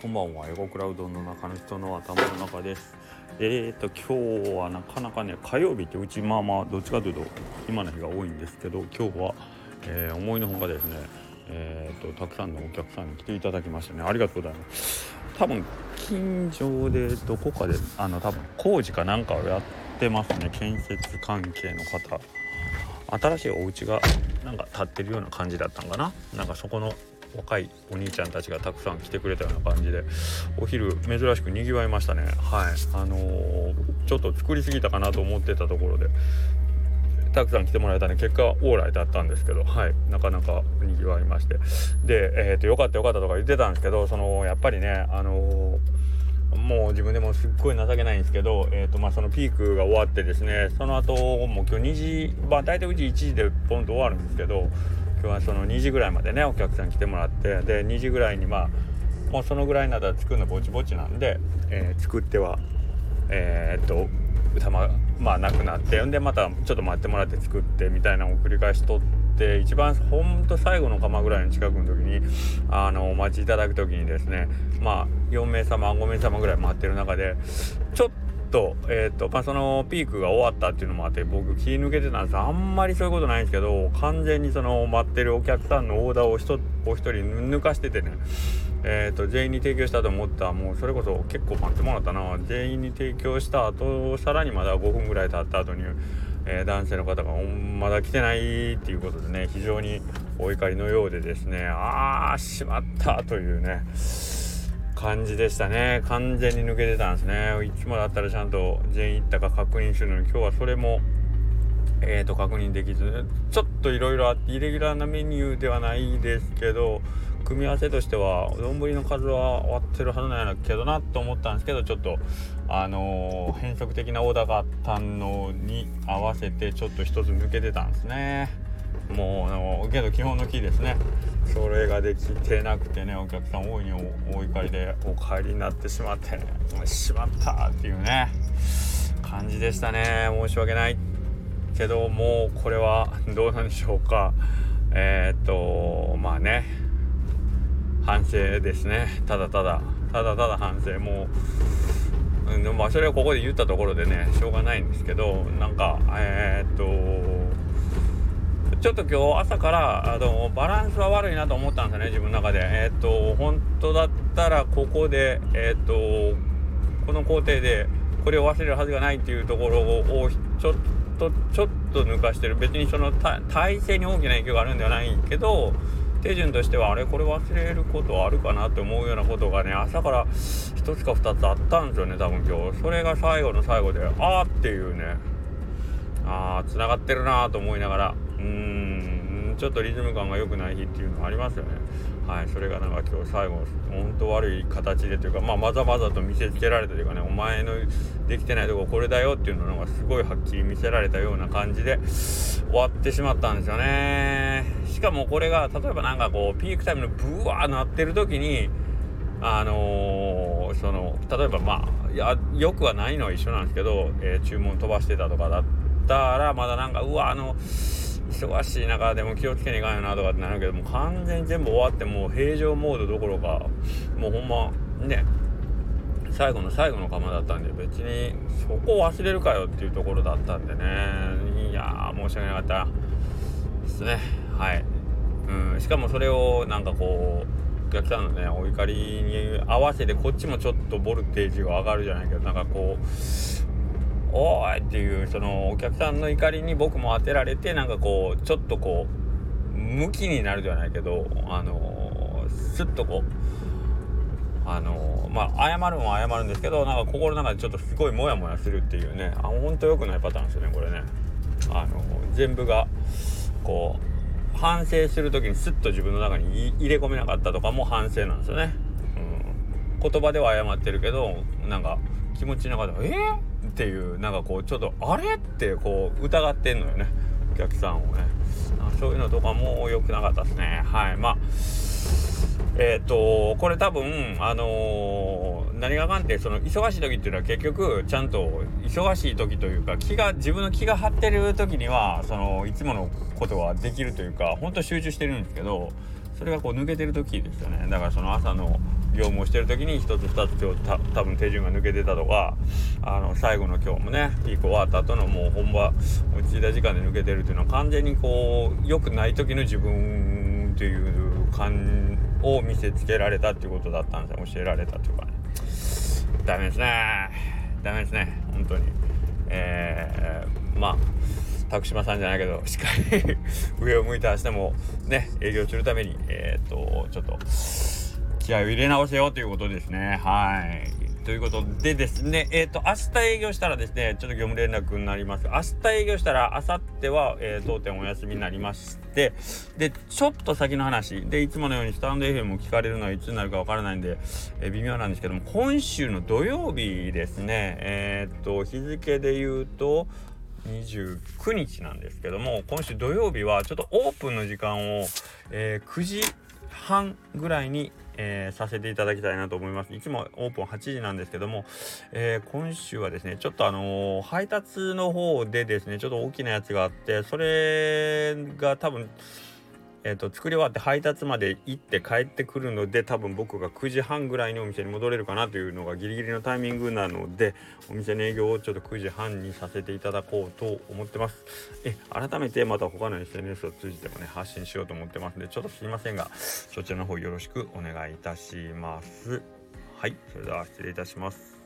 こんばんは。エゴクラウドの中の人の頭の中です。えーと今日はなかなかね火曜日ってうちまあまあどっちかというと今の日が多いんですけど今日は、えー、思いのほかですねえーとたくさんのお客さんに来ていただきましたねありがとうございます。多分近所でどこかであの多分工事かなんかをやってますね。建設関係の方。新しいお家がなんか建ってるような感じだったんかな。なんかそこの若いお兄ちゃんたちがたくさん来てくれたような感じでお昼珍しくにぎわいましたね。はい。あのー、ちょっと作りすぎたかなと思ってたところでたくさん来てもらえたね結果オーライだったんですけどはい。なかなかにぎわいまして。でえっ、ー、とよかったよかったとか言ってたんですけどそのやっぱりねあのーもう自分でもすっごい情けないんですけど、えーとまあ、そのピークが終わってですねその後もう今日2時まあ大体うち1時でポンと終わるんですけど今日はその2時ぐらいまでねお客さん来てもらってで2時ぐらいにまあもうそのぐらいなら作るのぼちぼちなんで、えー、作ってはえー、っと歌まあなくなってんでまたちょっと待ってもらって作ってみたいなのを繰り返しとって一番ほんと最後の釜ぐらいの近くの時にあのお待ちいただく時にですねまあ4名様5名様ぐらい待ってる中でちょっと,、えーとまあ、そのピークが終わったっていうのもあって僕気抜けてたんですあんまりそういうことないんですけど完全にその待ってるお客さんのオーダーをお一人抜かしててねえーと、全員に提供したと思ったもうそれこそ結構待ってもらったな。全員に提供した後さらにまだ5分ぐらい経った後に、えー、男性の方がまだ来てないっていうことでね非常にお怒りのようでですねああしまったというね。感じでしたね。完全に抜けてたんですね。いつもだったらちゃんと全員行ったか確認するのに今日はそれもえーと、確認できず。ちょっといろいろあってイレギュラーなメニューではないですけど組み合わせとしては丼の数は終わってるはずなんやけどなと思ったんですけどちょっとあのー、変則的なオーダーがあったのに合わせてちょっと一つ抜けてたんですね。もうけど基本のキーですね。それができてなくてねお客さん大いにお怒りでお帰りになってしまってしまったっていうね感じでしたね。申し訳ないけどもうこれはどうなんでしょうか。えー、っとまあね反省ですね。ただただただただ反省。もう、うん、まあそれをここで言ったところでねしょうがないんですけどなんかえー、っとちょっと今日朝からあのバランスは悪いなと思ったんですよね自分の中で。えっ、と本当だったらここでえっ、とこの工程でこれを忘れるはずがないっていうところをちょっとちょっと抜かしてる。別にその体制に大きな影響があるんではないけど手順としてはあれこれ忘れることはあるかなって思うようなことがね朝から1つか2つあったんですよね多分今日。それが最後の最後でああっていうね。ああつながってるなと思いながら。うん。ちょっとリズム感が良くない日っていうのはありますよね。はい。それがなんか今日最後本当悪い形でというかまあまざまざと見せつけられたというかねお前のできてないとここれだよっていうのがすごいはっきり見せられたような感じで終わってしまったんですよね。しかもこれが例えばなんかこうピークタイムのブワーなってる時にあのー、その例えばまあいやよくはないのは一緒なんですけど、えー、注文飛ばしてたとかだったらまだなんかうわあの忙しい中でも気をつけにいかんよなとかってなるけども完全全部終わってもう平常モードどころかもうほんまね最後の最後の釜だったんで別にそこを忘れるかよっていうところだったんでね。いや申し訳なかったですねはいうん。しかもそれをなんかこうお客さんのねお怒りに合わせてこっちもちょっとボルテージが上がるじゃないけどなんかこうおいっていうそのお客さんの怒りに僕も当てられてなんかこうちょっとこうムキになるではないけどあのスッとこうあのまあ謝るも謝るんですけどなんか心の中でちょっとすごいモヤモヤするっていうねあ本当良くないパターンですよねこれね。あの全部がこう反省する時にスッと自分の中に入れ込めなかったとかも反省なんですよね、言葉では謝ってるけどなんか気持ちの中で「えー、っていうなんかこうちょっとあれ？ってこう疑ってんのよね。お客さんをね。そういうのとかも良くなかったですね。はい。まあえっ、ー、とこれ多分あのー、何がかんってその忙しい時っていうのは結局ちゃんと忙しい時というか気が自分の気が張ってる時にはそのいつものことはできるというか本当集中してるんですけどそれがこう抜けてる時ですよね。だからその朝の業務をしてる時に1つ2つ今日多分手順が抜けてたとかあの最後の今日もねピーク終わった後のもう本場落ち着いた時間で抜けてるっていうのは完全にこう良くない時の自分という感を見せつけられたっていうことだったんですよ。教えられたというかね。ダメですね。ダメですね。本当に。えー、まあ徳島さんじゃないけどしっかり 上を向いて明日もね営業するためにえー、っとちょっと気合を入れ直せようということですね。はい。ということでですね、えっ、と、明日営業したらですね、ちょっと業務連絡になります。明日営業したら、明後日は、えー、当店お休みになりまして、で、ちょっと先の話、で、いつものようにスタンド FM も聞かれるのはいつになるかわからないんで、えー、微妙なんですけども、今週の土曜日ですね、えっ、と、日付で言うと、29日なんですけども今週土曜日はちょっとオープンの時間を、えー、9時半ぐらいに、えー、させていただきたいなと思います。いつもオープン8時なんですけども、えー、今週はですねちょっとあの配達の方でですねちょっと大きなやつがあってそれが多分えーと、作り終わって配達まで行って帰ってくるので多分僕が9時半ぐらいにお店に戻れるかなというのがギリギリのタイミングなのでお店の営業をちょっと9時半にさせていただこうと思ってます。え改めてまた他の SNS を通じてもね発信しようと思ってますんでちょっとすいませんがそちらの方よろしくお願いいたします。はいそれでは失礼いたします。